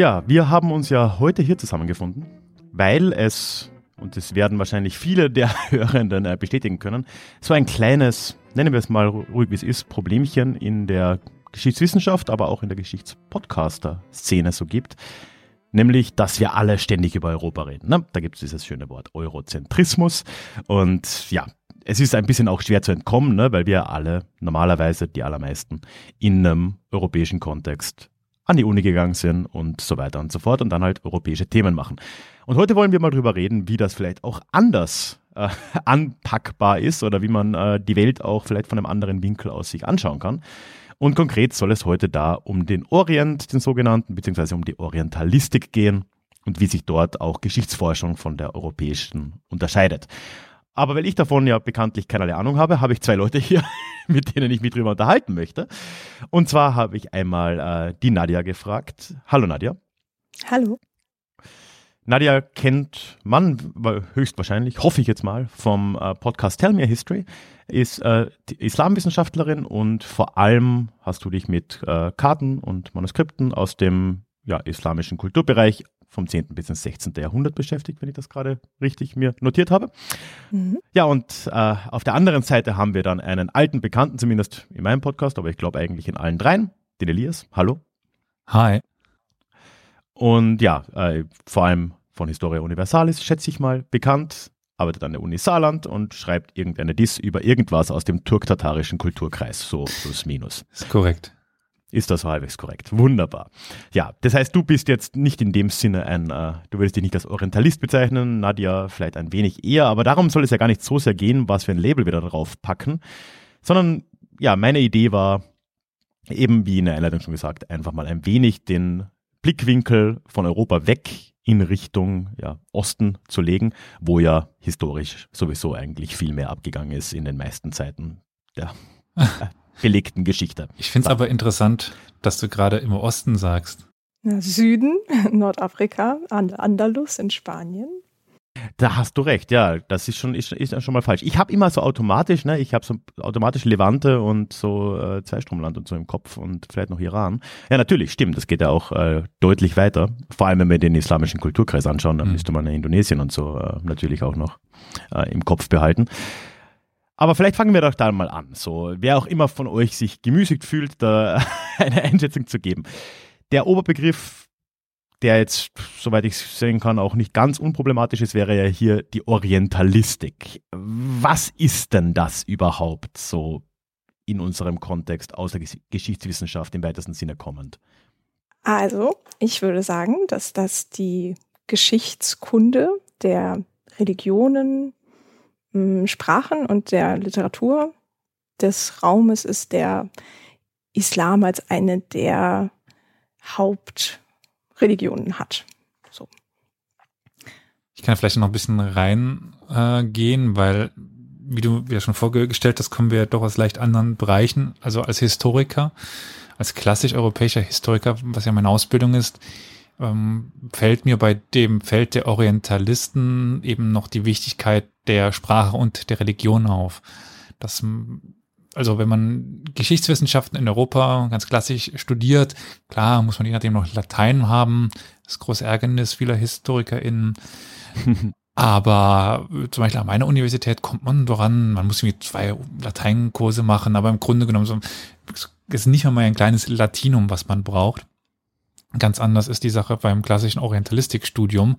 Ja, wir haben uns ja heute hier zusammengefunden, weil es, und das werden wahrscheinlich viele der Hörenden äh, bestätigen können, so ein kleines, nennen wir es mal ruhig wie es ist, Problemchen in der Geschichtswissenschaft, aber auch in der Geschichtspodcaster-Szene so gibt. Nämlich, dass wir alle ständig über Europa reden. Ne? Da gibt es dieses schöne Wort Eurozentrismus. Und ja, es ist ein bisschen auch schwer zu entkommen, ne? weil wir alle normalerweise, die allermeisten, in einem europäischen Kontext an die Uni gegangen sind und so weiter und so fort und dann halt europäische Themen machen. Und heute wollen wir mal drüber reden, wie das vielleicht auch anders äh, anpackbar ist oder wie man äh, die Welt auch vielleicht von einem anderen Winkel aus sich anschauen kann. Und konkret soll es heute da um den Orient, den sogenannten, beziehungsweise um die Orientalistik gehen und wie sich dort auch Geschichtsforschung von der europäischen unterscheidet. Aber weil ich davon ja bekanntlich keinerlei Ahnung habe, habe ich zwei Leute hier, mit denen ich mich drüber unterhalten möchte. Und zwar habe ich einmal äh, die Nadja gefragt. Hallo Nadja. Hallo. Nadja kennt man höchstwahrscheinlich, hoffe ich jetzt mal, vom äh, Podcast Tell Me a History, ist äh, Islamwissenschaftlerin und vor allem hast du dich mit äh, Karten und Manuskripten aus dem ja, islamischen Kulturbereich vom 10. bis ins 16. Jahrhundert beschäftigt, wenn ich das gerade richtig mir notiert habe. Mhm. Ja, und äh, auf der anderen Seite haben wir dann einen alten Bekannten, zumindest in meinem Podcast, aber ich glaube eigentlich in allen dreien, den Elias. Hallo. Hi. Und ja, äh, vor allem von Historia Universalis, schätze ich mal, bekannt, arbeitet an der Uni Saarland und schreibt irgendeine Diss über irgendwas aus dem turk-tatarischen Kulturkreis, so plus minus. Ist korrekt. Ist das halbwegs korrekt? Wunderbar. Ja, das heißt, du bist jetzt nicht in dem Sinne ein, äh, du würdest dich nicht als Orientalist bezeichnen, Nadja vielleicht ein wenig eher, aber darum soll es ja gar nicht so sehr gehen, was für ein Label wir da drauf packen, sondern ja, meine Idee war eben, wie in der Einleitung schon gesagt, einfach mal ein wenig den Blickwinkel von Europa weg in Richtung ja, Osten zu legen, wo ja historisch sowieso eigentlich viel mehr abgegangen ist in den meisten Zeiten der belegten Geschichte. Ich finde es aber interessant, dass du gerade im Osten sagst. Süden, Nordafrika, Andalus in Spanien. Da hast du recht, ja, das ist schon, ist, ist schon mal falsch. Ich habe immer so automatisch, ne, ich habe so automatisch Levante und so äh, Zweistromland und so im Kopf und vielleicht noch Iran. Ja, natürlich, stimmt, das geht ja auch äh, deutlich weiter. Vor allem, wenn wir den islamischen Kulturkreis anschauen, dann mhm. müsste man Indonesien und so äh, natürlich auch noch äh, im Kopf behalten. Aber vielleicht fangen wir doch da mal an. So, wer auch immer von euch sich gemüßigt fühlt, da eine Einschätzung zu geben. Der Oberbegriff der jetzt, soweit ich sehen kann, auch nicht ganz unproblematisch ist, wäre ja hier die Orientalistik. Was ist denn das überhaupt so in unserem Kontext aus der Geschichtswissenschaft im weitesten Sinne kommend? Also, ich würde sagen, dass das die Geschichtskunde der Religionen, Sprachen und der Literatur des Raumes ist, der Islam als eine der Haupt Religionen hat. So. Ich kann vielleicht noch ein bisschen reingehen, äh, weil, wie du wieder schon vorgestellt hast, kommen wir doch aus leicht anderen Bereichen. Also als Historiker, als klassisch europäischer Historiker, was ja meine Ausbildung ist, ähm, fällt mir bei dem Feld der Orientalisten eben noch die Wichtigkeit der Sprache und der Religion auf. Das also wenn man Geschichtswissenschaften in Europa ganz klassisch studiert, klar muss man je nachdem noch Latein haben, das große Ärgernis vieler HistorikerInnen. aber zum Beispiel an meiner Universität kommt man voran, man muss irgendwie zwei Lateinkurse machen, aber im Grunde genommen so, ist nicht einmal ein kleines Latinum, was man braucht. Ganz anders ist die Sache beim klassischen Orientalistikstudium,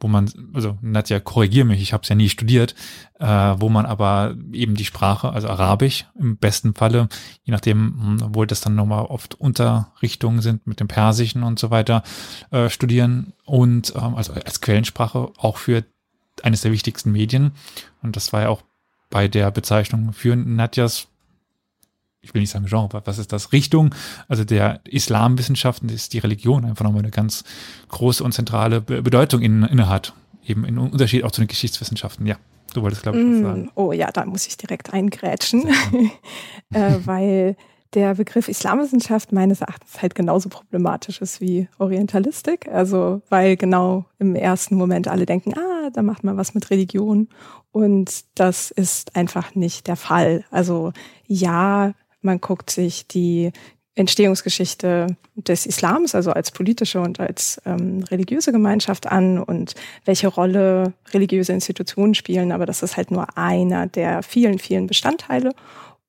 wo man, also Nadja, korrigier mich, ich habe es ja nie studiert, äh, wo man aber eben die Sprache, also Arabisch im besten Falle, je nachdem, hm, obwohl das dann nochmal oft Unterrichtungen sind mit dem Persischen und so weiter, äh, studieren und ähm, also als Quellensprache auch für eines der wichtigsten Medien. Und das war ja auch bei der Bezeichnung für Nadjas ich will nicht sagen Genre, was ist das? Richtung, also der Islamwissenschaften ist die Religion einfach nochmal eine ganz große und zentrale Bedeutung in, inne hat. Eben in Unterschied auch zu den Geschichtswissenschaften. Ja, du wolltest, glaube ich, was mm, sagen. Oh ja, da muss ich direkt eingrätschen, äh, weil der Begriff Islamwissenschaft meines Erachtens halt genauso problematisch ist wie Orientalistik. Also, weil genau im ersten Moment alle denken, ah, da macht man was mit Religion. Und das ist einfach nicht der Fall. Also, ja, man guckt sich die Entstehungsgeschichte des Islams, also als politische und als ähm, religiöse Gemeinschaft an und welche Rolle religiöse Institutionen spielen. Aber das ist halt nur einer der vielen, vielen Bestandteile.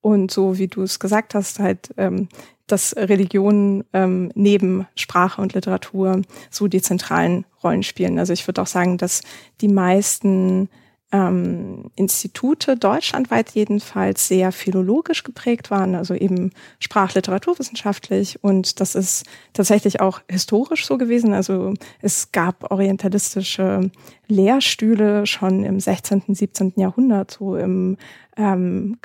Und so wie du es gesagt hast, halt, ähm, dass Religion ähm, neben Sprache und Literatur so die zentralen Rollen spielen. Also ich würde auch sagen, dass die meisten ähm, Institute deutschlandweit jedenfalls sehr philologisch geprägt waren, also eben sprachliteraturwissenschaftlich und das ist tatsächlich auch historisch so gewesen. Also es gab orientalistische Lehrstühle schon im 16., 17. Jahrhundert, so im ähm,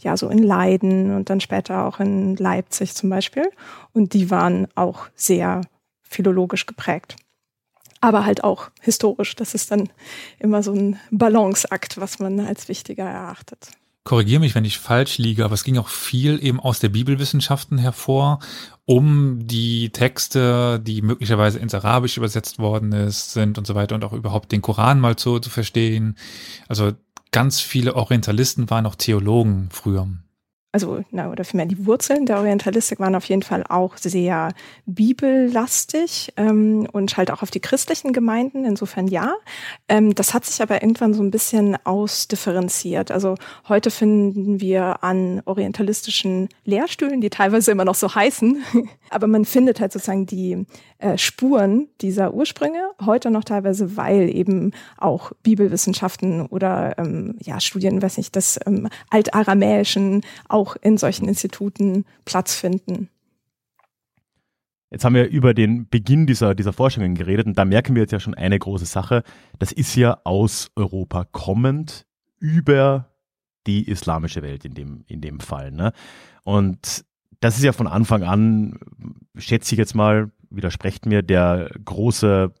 ja so in Leiden und dann später auch in Leipzig zum Beispiel und die waren auch sehr philologisch geprägt aber halt auch historisch. Das ist dann immer so ein Balanceakt, was man als wichtiger erachtet. Korrigiere mich, wenn ich falsch liege, aber es ging auch viel eben aus der Bibelwissenschaften hervor, um die Texte, die möglicherweise ins Arabisch übersetzt worden ist, sind und so weiter und auch überhaupt den Koran mal so zu verstehen. Also ganz viele Orientalisten waren auch Theologen früher also na, oder vielmehr die Wurzeln der Orientalistik waren auf jeden Fall auch sehr bibellastig ähm, und halt auch auf die christlichen Gemeinden, insofern ja. Ähm, das hat sich aber irgendwann so ein bisschen ausdifferenziert. Also heute finden wir an orientalistischen Lehrstühlen, die teilweise immer noch so heißen, aber man findet halt sozusagen die äh, Spuren dieser Ursprünge heute noch teilweise, weil eben auch Bibelwissenschaften oder ähm, ja Studien, weiß nicht, des ähm, Altaramäischen auch in solchen Instituten Platz finden. Jetzt haben wir über den Beginn dieser, dieser Forschungen geredet und da merken wir jetzt ja schon eine große Sache. Das ist ja aus Europa kommend über die islamische Welt in dem, in dem Fall. Ne? Und das ist ja von Anfang an, schätze ich jetzt mal, widersprecht mir der große,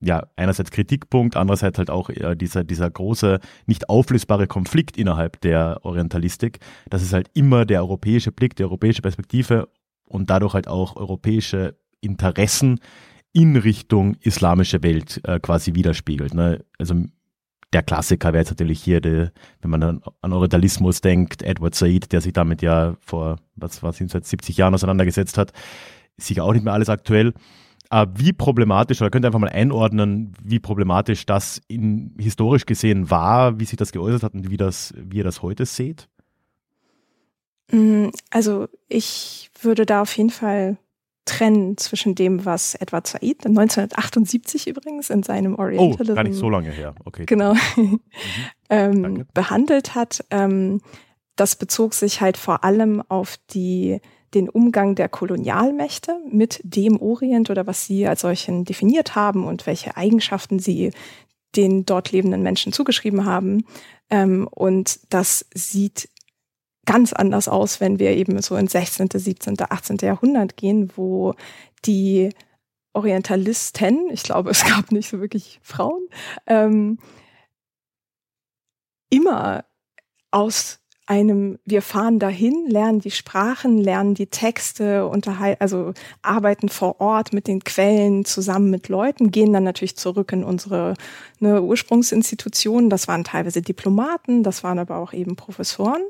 ja, einerseits Kritikpunkt, andererseits halt auch dieser, dieser große, nicht auflösbare Konflikt innerhalb der Orientalistik. Das ist halt immer der europäische Blick, die europäische Perspektive und dadurch halt auch europäische Interessen in Richtung islamische Welt äh, quasi widerspiegelt. Ne? Also der Klassiker wäre jetzt natürlich hier, die, wenn man an, Orientalismus denkt, Edward Said, der sich damit ja vor, was was sind seit 70 Jahren auseinandergesetzt hat, sicher auch nicht mehr alles aktuell. Aber wie problematisch, oder könnt ihr einfach mal einordnen, wie problematisch das in, historisch gesehen war, wie sich das geäußert hat und wie, das, wie ihr das heute seht? Mm, also ich würde da auf jeden Fall trennen zwischen dem, was Edward Said 1978 übrigens in seinem Orientalism oh, gar nicht so lange her, okay. Genau, mhm. ähm, behandelt hat. Ähm, das bezog sich halt vor allem auf die den Umgang der Kolonialmächte mit dem Orient oder was sie als solchen definiert haben und welche Eigenschaften sie den dort lebenden Menschen zugeschrieben haben. Ähm, und das sieht ganz anders aus, wenn wir eben so ins 16., 17., 18. Jahrhundert gehen, wo die Orientalisten, ich glaube, es gab nicht so wirklich Frauen, ähm, immer aus einem, wir fahren dahin, lernen die Sprachen, lernen die Texte, unterhalten, also arbeiten vor Ort mit den Quellen zusammen mit Leuten, gehen dann natürlich zurück in unsere ne, Ursprungsinstitutionen. Das waren teilweise Diplomaten, das waren aber auch eben Professoren.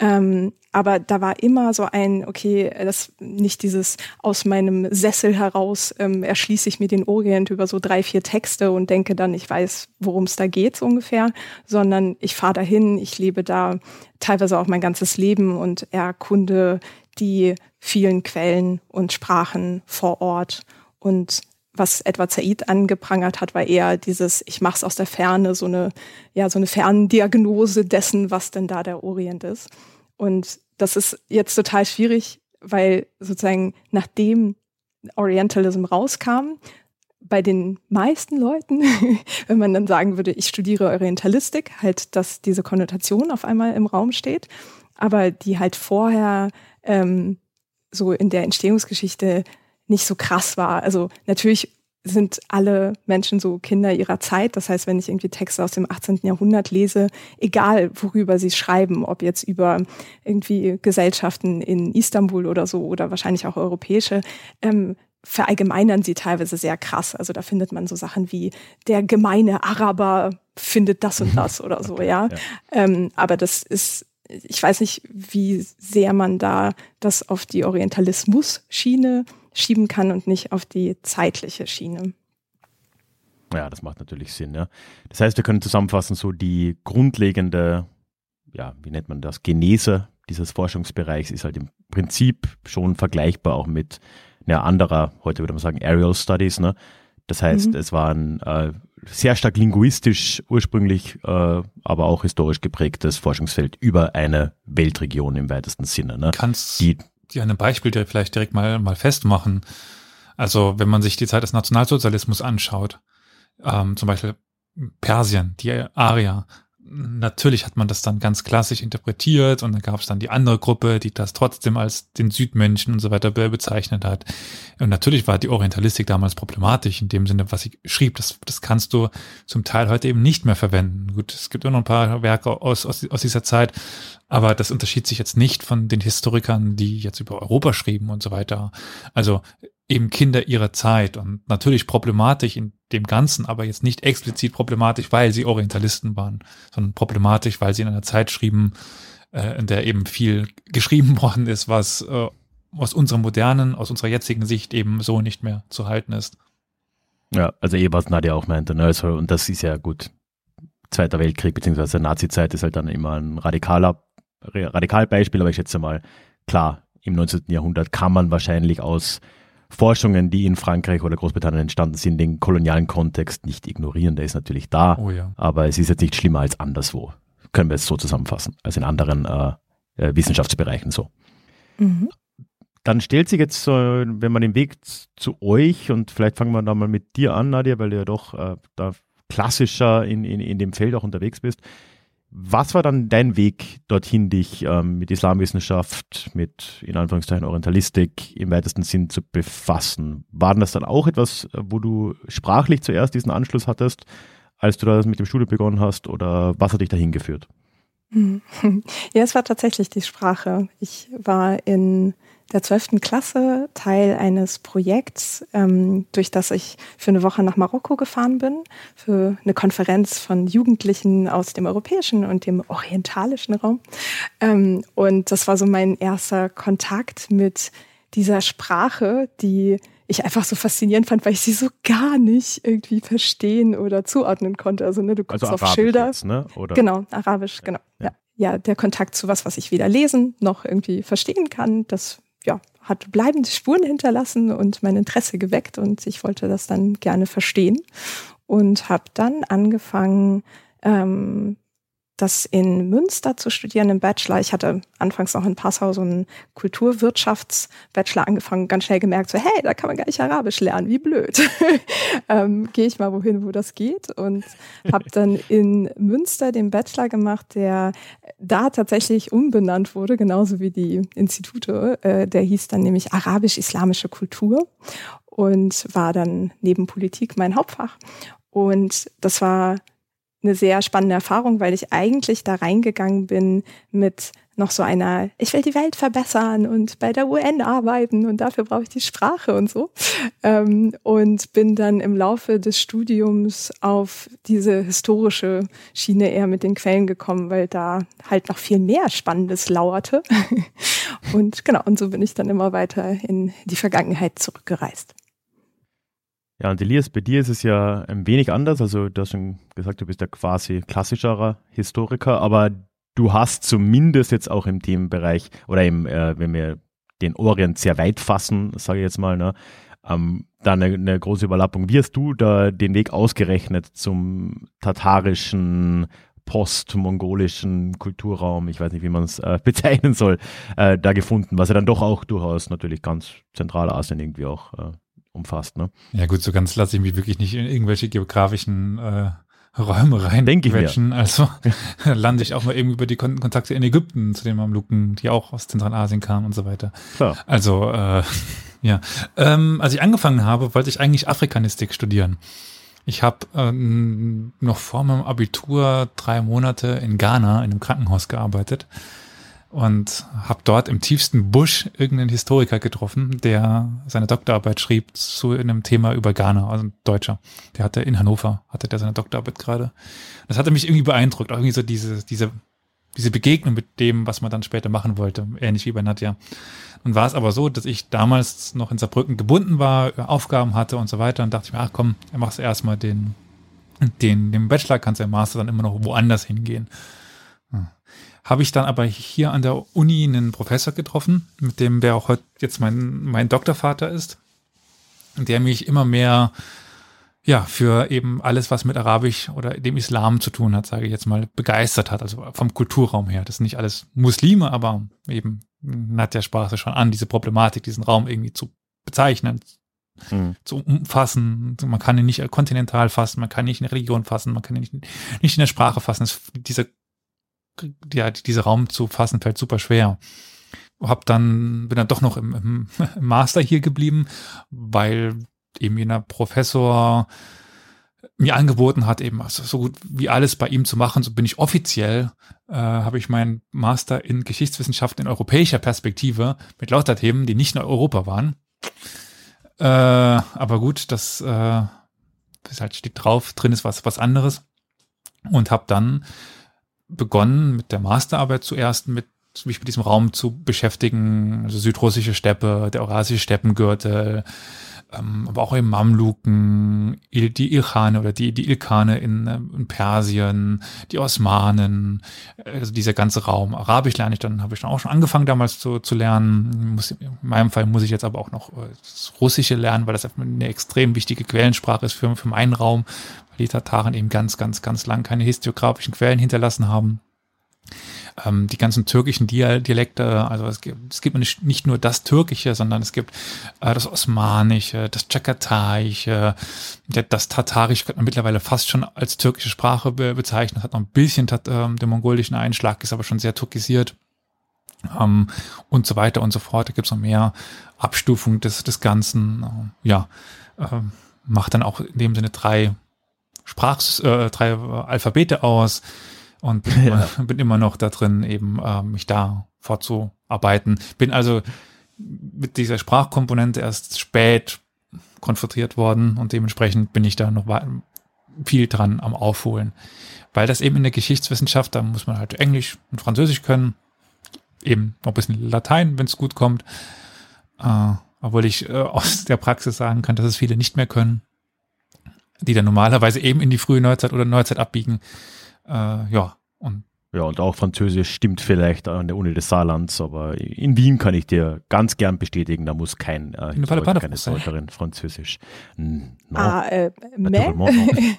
Ähm, aber da war immer so ein, okay, das nicht dieses aus meinem Sessel heraus ähm, erschließe ich mir den Orient über so drei, vier Texte und denke dann, ich weiß, worum es da geht so ungefähr, sondern ich fahre dahin, ich lebe da teilweise auch mein ganzes Leben und erkunde die vielen Quellen und Sprachen vor Ort und was Edward Said angeprangert hat, war eher dieses, ich mache es aus der Ferne, so eine, ja, so eine Ferndiagnose dessen, was denn da der Orient ist. Und das ist jetzt total schwierig, weil sozusagen nachdem Orientalism rauskam, bei den meisten Leuten, wenn man dann sagen würde, ich studiere Orientalistik, halt, dass diese Konnotation auf einmal im Raum steht, aber die halt vorher ähm, so in der Entstehungsgeschichte nicht so krass war. Also natürlich sind alle Menschen so Kinder ihrer Zeit. Das heißt, wenn ich irgendwie Texte aus dem 18. Jahrhundert lese, egal worüber sie schreiben, ob jetzt über irgendwie Gesellschaften in Istanbul oder so oder wahrscheinlich auch europäische, ähm, verallgemeinern sie teilweise sehr krass. Also da findet man so Sachen wie der gemeine Araber findet das und das oder so, okay, ja. ja. Ähm, aber das ist ich weiß nicht, wie sehr man da das auf die Orientalismus-Schiene schieben kann und nicht auf die zeitliche Schiene. Ja, das macht natürlich Sinn. Ja. Das heißt, wir können zusammenfassen, so die grundlegende, ja, wie nennt man das, Genese dieses Forschungsbereichs ist halt im Prinzip schon vergleichbar auch mit einer anderer, heute würde man sagen, Aerial Studies. Ne? Das heißt, mhm. es waren äh, sehr stark linguistisch ursprünglich, äh, aber auch historisch geprägtes Forschungsfeld über eine Weltregion im weitesten Sinne. Ne? Kannst du dir ein Beispiel vielleicht direkt mal, mal festmachen? Also wenn man sich die Zeit des Nationalsozialismus anschaut, ähm, zum Beispiel Persien, die Arier, natürlich hat man das dann ganz klassisch interpretiert und dann gab es dann die andere Gruppe, die das trotzdem als den Südmenschen und so weiter bezeichnet hat. Und natürlich war die Orientalistik damals problematisch in dem Sinne, was sie schrieb. Das, das kannst du zum Teil heute eben nicht mehr verwenden. Gut, es gibt immer noch ein paar Werke aus, aus, aus dieser Zeit, aber das unterschied sich jetzt nicht von den Historikern, die jetzt über Europa schrieben und so weiter. Also eben Kinder ihrer Zeit und natürlich problematisch in dem Ganzen, aber jetzt nicht explizit problematisch, weil sie Orientalisten waren, sondern problematisch, weil sie in einer Zeit schrieben, äh, in der eben viel geschrieben worden ist, was äh, aus unserer modernen, aus unserer jetzigen Sicht eben so nicht mehr zu halten ist. Ja, also eh, was Nadja auch meinte, ne? also, und das ist ja gut. Zweiter Weltkrieg beziehungsweise Nazi-Zeit ist halt dann immer ein radikaler Radikalbeispiel, aber ich schätze mal, klar, im 19. Jahrhundert kann man wahrscheinlich aus Forschungen, die in Frankreich oder Großbritannien entstanden sind, den kolonialen Kontext nicht ignorieren. Der ist natürlich da, oh ja. aber es ist jetzt nicht schlimmer als anderswo. Können wir es so zusammenfassen, als in anderen äh, äh, Wissenschaftsbereichen so. Mhm. Dann stellt sich jetzt, so, wenn man den Weg zu euch und vielleicht fangen wir da mal mit dir an, Nadia, weil du ja doch äh, da klassischer in, in, in dem Feld auch unterwegs bist. Was war dann dein Weg dorthin, dich ähm, mit Islamwissenschaft, mit in Anführungszeichen Orientalistik im weitesten Sinn zu befassen? War das dann auch etwas, wo du sprachlich zuerst diesen Anschluss hattest, als du das mit dem Studium begonnen hast, oder was hat dich dahin geführt? Ja, es war tatsächlich die Sprache. Ich war in der 12. Klasse Teil eines Projekts, ähm, durch das ich für eine Woche nach Marokko gefahren bin, für eine Konferenz von Jugendlichen aus dem europäischen und dem orientalischen Raum. Ähm, und das war so mein erster Kontakt mit dieser Sprache, die ich einfach so faszinierend fand, weil ich sie so gar nicht irgendwie verstehen oder zuordnen konnte. Also ne, du guckst also auf Schilder. Jetzt, ne? Oder? Genau, Arabisch, genau. Ja. ja. ja, der Kontakt zu was, was ich weder lesen noch irgendwie verstehen kann, das ja, hat bleibende Spuren hinterlassen und mein Interesse geweckt und ich wollte das dann gerne verstehen und habe dann angefangen, ähm, das in Münster zu studieren im Bachelor. Ich hatte anfangs noch in Passau so einen Kulturwirtschafts-Bachelor angefangen, ganz schnell gemerkt, so hey, da kann man gar nicht Arabisch lernen, wie blöd. ähm, Gehe ich mal wohin, wo das geht und habe dann in Münster den Bachelor gemacht, der da tatsächlich umbenannt wurde, genauso wie die Institute. Äh, der hieß dann nämlich Arabisch-Islamische Kultur und war dann neben Politik mein Hauptfach. Und das war eine sehr spannende Erfahrung, weil ich eigentlich da reingegangen bin mit noch so einer, ich will die Welt verbessern und bei der UN arbeiten und dafür brauche ich die Sprache und so. Ähm, und bin dann im Laufe des Studiums auf diese historische Schiene eher mit den Quellen gekommen, weil da halt noch viel mehr Spannendes lauerte. und genau, und so bin ich dann immer weiter in die Vergangenheit zurückgereist. Ja, und Elias, bei dir ist es ja ein wenig anders. Also du hast schon gesagt, du bist ja quasi klassischerer Historiker, aber du hast zumindest jetzt auch im Themenbereich oder im, äh, wenn wir den Orient sehr weit fassen, sage ich jetzt mal, ne, ähm, da eine, eine, große Überlappung. Wie hast du da den Weg ausgerechnet zum tatarischen, postmongolischen Kulturraum, ich weiß nicht, wie man es äh, bezeichnen soll, äh, da gefunden, was ja dann doch auch durchaus natürlich ganz Zentralasien irgendwie auch äh, umfasst. Ne? Ja gut, so ganz lasse ich mich wirklich nicht in irgendwelche geografischen äh, Räume rein. Denke ich mir. Also lande ich auch mal eben über die Kon Kontakte in Ägypten zu den Mamluken, die auch aus Zentralasien kamen und so weiter. Klar. Also äh, ja, ähm, als ich angefangen habe, wollte ich eigentlich Afrikanistik studieren. Ich habe ähm, noch vor meinem Abitur drei Monate in Ghana in einem Krankenhaus gearbeitet und habe dort im tiefsten Busch irgendeinen Historiker getroffen, der seine Doktorarbeit schrieb zu einem Thema über Ghana, also ein Deutscher. Der hatte in Hannover, hatte der seine Doktorarbeit gerade. Das hatte mich irgendwie beeindruckt, auch irgendwie so diese, diese diese Begegnung mit dem, was man dann später machen wollte, ähnlich wie bei Nadja. Und war es aber so, dass ich damals noch in Saarbrücken gebunden war, Aufgaben hatte und so weiter und dachte ich mir, ach komm, er machst erstmal den, den, den Bachelor, kannst du im Master dann immer noch woanders hingehen. Habe ich dann aber hier an der Uni einen Professor getroffen, mit dem wer auch heute jetzt mein, mein Doktorvater ist, der mich immer mehr ja, für eben alles, was mit Arabisch oder dem Islam zu tun hat, sage ich jetzt mal, begeistert hat. Also vom Kulturraum her. Das sind nicht alles Muslime, aber eben Nadja sprach es schon an, diese Problematik, diesen Raum irgendwie zu bezeichnen, mhm. zu umfassen. Man kann ihn nicht kontinental fassen, man kann ihn nicht in der Religion fassen, man kann ihn nicht, nicht in der Sprache fassen. Das, dieser, ja, dieser Raum zu fassen fällt super schwer. Hab dann, bin dann doch noch im, im, im Master hier geblieben, weil eben jener Professor mir angeboten hat, eben also so gut wie alles bei ihm zu machen, so bin ich offiziell, äh, habe ich meinen Master in Geschichtswissenschaften in europäischer Perspektive mit lauter Themen, die nicht in Europa waren. Äh, aber gut, das, äh, das halt steht drauf, drin ist was, was anderes. Und habe dann begonnen mit der Masterarbeit zuerst mit mich mit diesem Raum zu beschäftigen, also südrussische Steppe, der eurasische Steppengürtel, ähm, aber auch im Mamluken, die Ilkhane oder die, die Ilkhane in, ähm, in Persien, die Osmanen, also dieser ganze Raum. Arabisch lerne ich dann, habe ich dann auch schon angefangen damals zu, zu lernen. Muss, in meinem Fall muss ich jetzt aber auch noch äh, das Russische lernen, weil das eine extrem wichtige Quellensprache ist für, für meinen Raum, die Tataren eben ganz, ganz, ganz lang keine historiografischen Quellen hinterlassen haben ähm, die ganzen türkischen Dialekte, also es gibt, es gibt nicht, nicht nur das Türkische, sondern es gibt äh, das Osmanische, das Tschakataische, das Tatarisch könnte man mittlerweile fast schon als türkische Sprache be bezeichnen, hat noch ein bisschen ähm, den mongolischen Einschlag, ist aber schon sehr türkisiert. Ähm, und so weiter und so fort. Da gibt es noch mehr Abstufung des, des Ganzen. Äh, ja, äh, macht dann auch in dem Sinne drei Sprachs, äh, drei Alphabete aus und bin, ja. immer, bin immer noch da drin, eben äh, mich da fortzuarbeiten. Bin also mit dieser Sprachkomponente erst spät konfrontiert worden und dementsprechend bin ich da noch viel dran am Aufholen. Weil das eben in der Geschichtswissenschaft, da muss man halt Englisch und Französisch können, eben noch ein bisschen Latein, wenn es gut kommt. Äh, obwohl ich äh, aus der Praxis sagen kann, dass es viele nicht mehr können, die dann normalerweise eben in die frühe Neuzeit oder Neuzeit abbiegen. Äh, ja, und ja, und auch Französisch stimmt vielleicht an der Uni des Saarlands, aber in Wien kann ich dir ganz gern bestätigen, da muss kein äh, keine Säuterin Französisch. No. Ah, äh,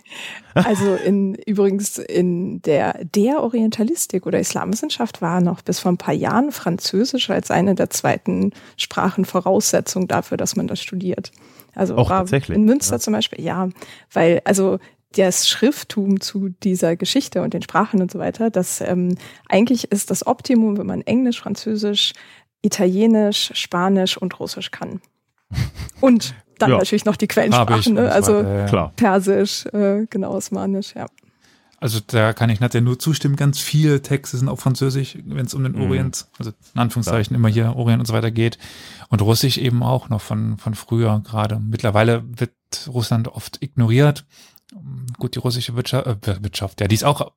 also in übrigens in der der Orientalistik oder Islamwissenschaft war noch bis vor ein paar Jahren Französisch als eine der zweiten Sprachen Voraussetzung dafür, dass man das studiert. Also auch tatsächlich. in Münster ja. zum Beispiel, ja, weil also das Schrifttum zu dieser Geschichte und den Sprachen und so weiter, das ähm, eigentlich ist das Optimum, wenn man Englisch, Französisch, Italienisch, Spanisch und Russisch kann. Und dann ja. natürlich noch die Quellensprachen, ne? also äh, Persisch, äh, genau, Osmanisch, ja. Also da kann ich natürlich nur zustimmen. Ganz viele Texte sind auf Französisch, wenn es um den mhm. Orient, also in Anführungszeichen ja. immer hier Orient und so weiter geht. Und Russisch eben auch noch von, von früher gerade. Mittlerweile wird Russland oft ignoriert. Gut, die russische Wirtschaft, äh, Wirtschaft, ja, die ist auch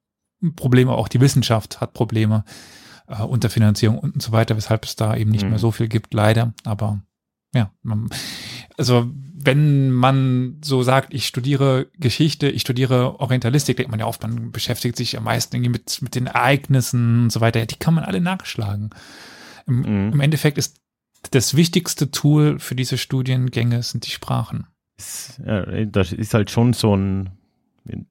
Probleme, auch die Wissenschaft hat Probleme, äh, Unterfinanzierung und so weiter, weshalb es da eben nicht mhm. mehr so viel gibt, leider. Aber ja, man, also wenn man so sagt, ich studiere Geschichte, ich studiere Orientalistik, denkt man ja oft, man beschäftigt sich am meisten irgendwie mit, mit den Ereignissen und so weiter. Ja, die kann man alle nachschlagen. Im, mhm. Im Endeffekt ist das wichtigste Tool für diese Studiengänge sind die Sprachen das ist halt schon so ein,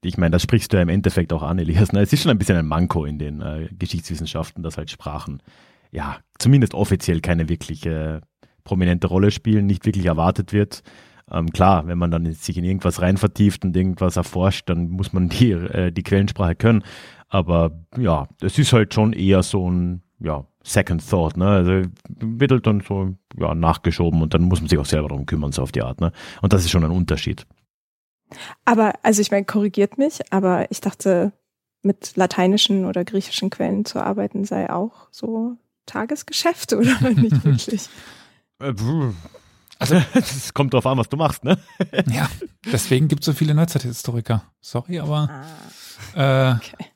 ich meine, das sprichst du ja im Endeffekt auch an, Elias. Ne? Es ist schon ein bisschen ein Manko in den äh, Geschichtswissenschaften, dass halt Sprachen, ja, zumindest offiziell keine wirkliche prominente Rolle spielen, nicht wirklich erwartet wird. Ähm, klar, wenn man dann sich in irgendwas rein vertieft und irgendwas erforscht, dann muss man die, äh, die Quellensprache können. Aber ja, es ist halt schon eher so ein, ja, Second Thought, ne? Also wird halt dann so ja, nachgeschoben und dann muss man sich auch selber darum kümmern, so auf die Art, ne? Und das ist schon ein Unterschied. Aber, also ich meine, korrigiert mich, aber ich dachte, mit lateinischen oder griechischen Quellen zu arbeiten sei auch so Tagesgeschäft oder nicht wirklich? Also, es kommt drauf an, was du machst, ne? ja, deswegen gibt es so viele Neuzeithistoriker. Sorry, aber ah, äh, okay.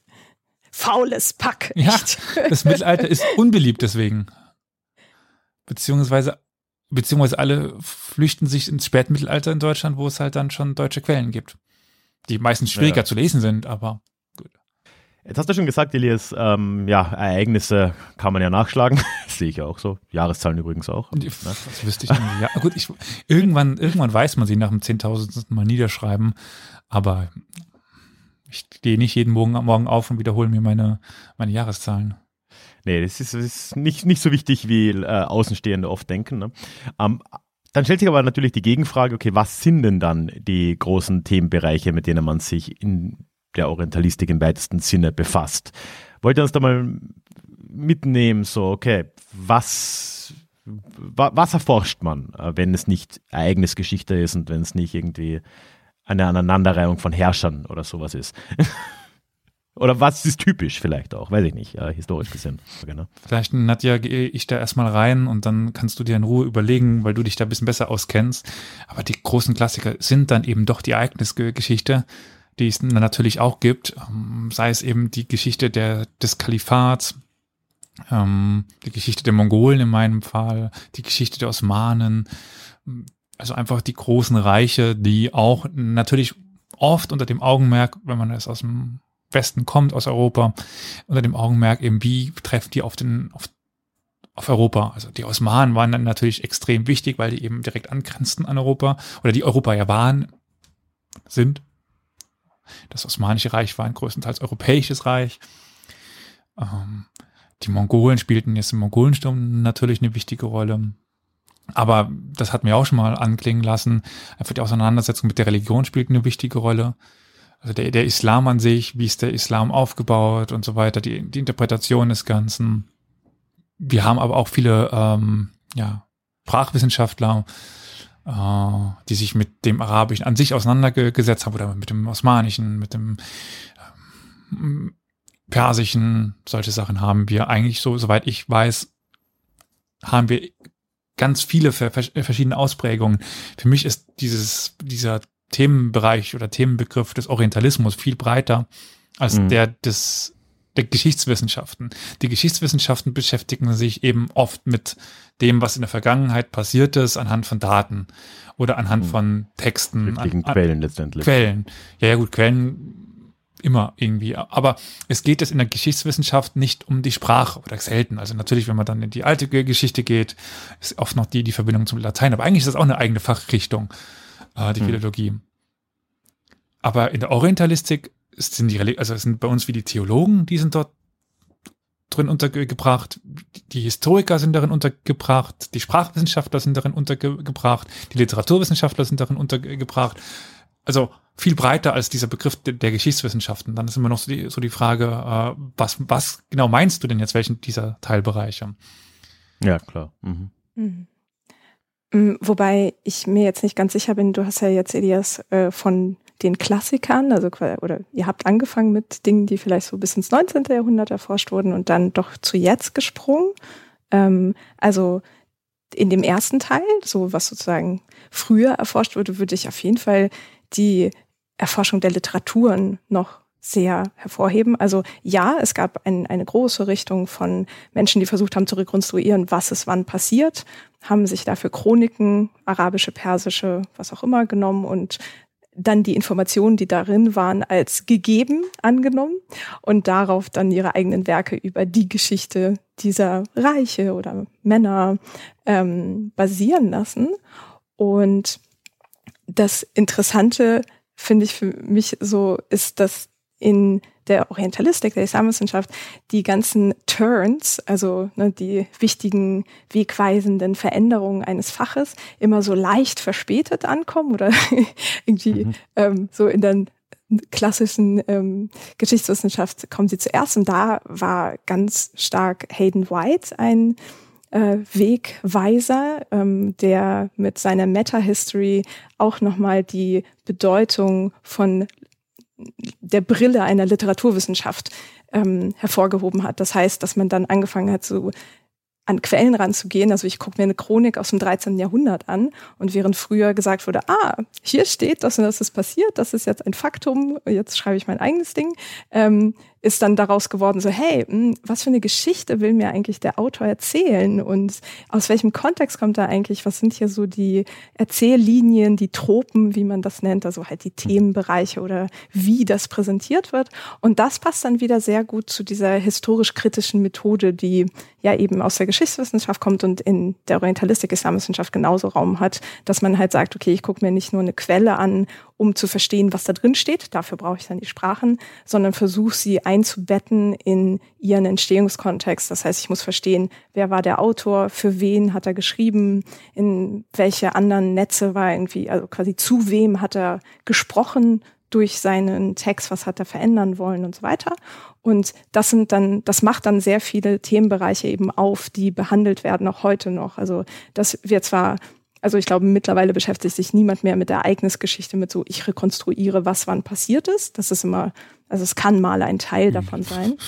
faules Pack. Ja, das Mittelalter ist unbeliebt deswegen. Beziehungsweise, beziehungsweise alle flüchten sich ins Spätmittelalter in Deutschland, wo es halt dann schon deutsche Quellen gibt. Die meistens schwieriger ja. zu lesen sind, aber. Jetzt hast du schon gesagt, Elias, ähm, ja, Ereignisse kann man ja nachschlagen. Das sehe ich auch so. Jahreszahlen übrigens auch. Das, das wüsste ich nicht. Ja, gut, ich, irgendwann, irgendwann weiß man sie nach dem Zehntausendsten Mal niederschreiben, aber ich stehe nicht jeden Morgen, Morgen auf und wiederhole mir meine, meine Jahreszahlen. Nee, das ist, das ist nicht, nicht so wichtig, wie äh, Außenstehende oft denken. Ne? Ähm, dann stellt sich aber natürlich die Gegenfrage, okay, was sind denn dann die großen Themenbereiche, mit denen man sich in der Orientalistik im weitesten Sinne befasst? Wollt ihr uns da mal mitnehmen, so, okay, was, was erforscht man, äh, wenn es nicht Ereignisgeschichte ist und wenn es nicht irgendwie eine Aneinanderreihung von Herrschern oder sowas ist? Oder was ist typisch vielleicht auch, weiß ich nicht, äh, historisch gesehen. Genau. Vielleicht, Nadja, gehe ich da erstmal rein und dann kannst du dir in Ruhe überlegen, weil du dich da ein bisschen besser auskennst. Aber die großen Klassiker sind dann eben doch die Ereignisgeschichte, die es natürlich auch gibt, ähm, sei es eben die Geschichte der, des Kalifats, ähm, die Geschichte der Mongolen in meinem Fall, die Geschichte der Osmanen, also einfach die großen Reiche, die auch natürlich oft unter dem Augenmerk, wenn man es aus dem Westen kommt, aus Europa, unter dem Augenmerk eben, wie treffen die auf den, auf, auf Europa. Also die Osmanen waren dann natürlich extrem wichtig, weil die eben direkt angrenzten an Europa oder die Europa ja waren, sind. Das Osmanische Reich war ein größtenteils europäisches Reich. Ähm, die Mongolen spielten jetzt im Mongolensturm natürlich eine wichtige Rolle. Aber das hatten wir auch schon mal anklingen lassen. Einfach die Auseinandersetzung mit der Religion spielt eine wichtige Rolle also der, der Islam an sich, wie ist der Islam aufgebaut und so weiter, die, die Interpretation des Ganzen. Wir haben aber auch viele ähm, ja, Sprachwissenschaftler, die sich mit dem Arabischen an sich auseinandergesetzt haben oder mit dem Osmanischen, mit dem ähm, Persischen, solche Sachen haben wir eigentlich so, soweit ich weiß, haben wir ganz viele verschiedene Ausprägungen. Für mich ist dieses, dieser Themenbereich oder Themenbegriff des Orientalismus viel breiter als mhm. der des der Geschichtswissenschaften. Die Geschichtswissenschaften beschäftigen sich eben oft mit dem, was in der Vergangenheit passiert ist, anhand von Daten oder anhand mhm. von Texten. An, an, Quellen letztendlich. Quellen. Ja, ja, gut, Quellen immer irgendwie. Aber es geht es in der Geschichtswissenschaft nicht um die Sprache oder selten. Also natürlich, wenn man dann in die alte Geschichte geht, ist oft noch die, die Verbindung zum Latein. Aber eigentlich ist das auch eine eigene Fachrichtung äh, die hm. Philologie. Aber in der Orientalistik sind die, also sind bei uns wie die Theologen, die sind dort drin untergebracht, die Historiker sind darin untergebracht, die Sprachwissenschaftler sind darin untergebracht, die Literaturwissenschaftler sind darin untergebracht. Also viel breiter als dieser Begriff der Geschichtswissenschaften. Dann ist immer noch so die, so die Frage, äh, was, was genau meinst du denn jetzt, welchen dieser Teilbereiche? Ja, klar. Mhm. Mhm. Mm, wobei ich mir jetzt nicht ganz sicher bin, du hast ja jetzt, Elias, äh, von den Klassikern, also oder ihr habt angefangen mit Dingen, die vielleicht so bis ins 19. Jahrhundert erforscht wurden und dann doch zu jetzt gesprungen. Ähm, also in dem ersten Teil, so was sozusagen früher erforscht wurde, würde ich auf jeden Fall die Erforschung der Literaturen noch sehr hervorheben. Also ja, es gab ein, eine große Richtung von Menschen, die versucht haben zu rekonstruieren, was ist wann passiert, haben sich dafür Chroniken, arabische, persische, was auch immer genommen und dann die Informationen, die darin waren, als gegeben angenommen und darauf dann ihre eigenen Werke über die Geschichte dieser Reiche oder Männer ähm, basieren lassen. Und das Interessante finde ich für mich so, ist, dass in der Orientalistik, der Islamwissenschaft, die ganzen Turns, also ne, die wichtigen wegweisenden Veränderungen eines Faches, immer so leicht verspätet ankommen oder irgendwie mhm. ähm, so in der klassischen ähm, Geschichtswissenschaft kommen sie zuerst. Und da war ganz stark Hayden White ein äh, Wegweiser, ähm, der mit seiner Meta-History auch nochmal die Bedeutung von der Brille einer Literaturwissenschaft ähm, hervorgehoben hat. Das heißt, dass man dann angefangen hat, so an Quellen ranzugehen. Also ich gucke mir eine Chronik aus dem 13. Jahrhundert an und während früher gesagt wurde, ah, hier steht das und das ist passiert, das ist jetzt ein Faktum, jetzt schreibe ich mein eigenes Ding, ähm, ist dann daraus geworden, so, hey, hm, was für eine Geschichte will mir eigentlich der Autor erzählen und aus welchem Kontext kommt er eigentlich? Was sind hier so die Erzähllinien, die Tropen, wie man das nennt, also halt die Themenbereiche oder wie das präsentiert wird? Und das passt dann wieder sehr gut zu dieser historisch-kritischen Methode, die ja eben aus der Geschichtswissenschaft kommt und in der Orientalistik Islamwissenschaft genauso Raum hat, dass man halt sagt, okay, ich gucke mir nicht nur eine Quelle an, um zu verstehen, was da drin steht, dafür brauche ich dann die Sprachen, sondern versuche sie einzubetten in ihren Entstehungskontext. Das heißt, ich muss verstehen, wer war der Autor, für wen hat er geschrieben, in welche anderen Netze war irgendwie, also quasi zu wem hat er gesprochen, durch seinen Text, was hat er verändern wollen und so weiter. Und das sind dann, das macht dann sehr viele Themenbereiche eben auf, die behandelt werden, auch heute noch. Also das wird zwar also ich glaube, mittlerweile beschäftigt sich niemand mehr mit der Ereignisgeschichte, mit so, ich rekonstruiere, was wann passiert ist. Das ist immer, also es kann mal ein Teil davon sein.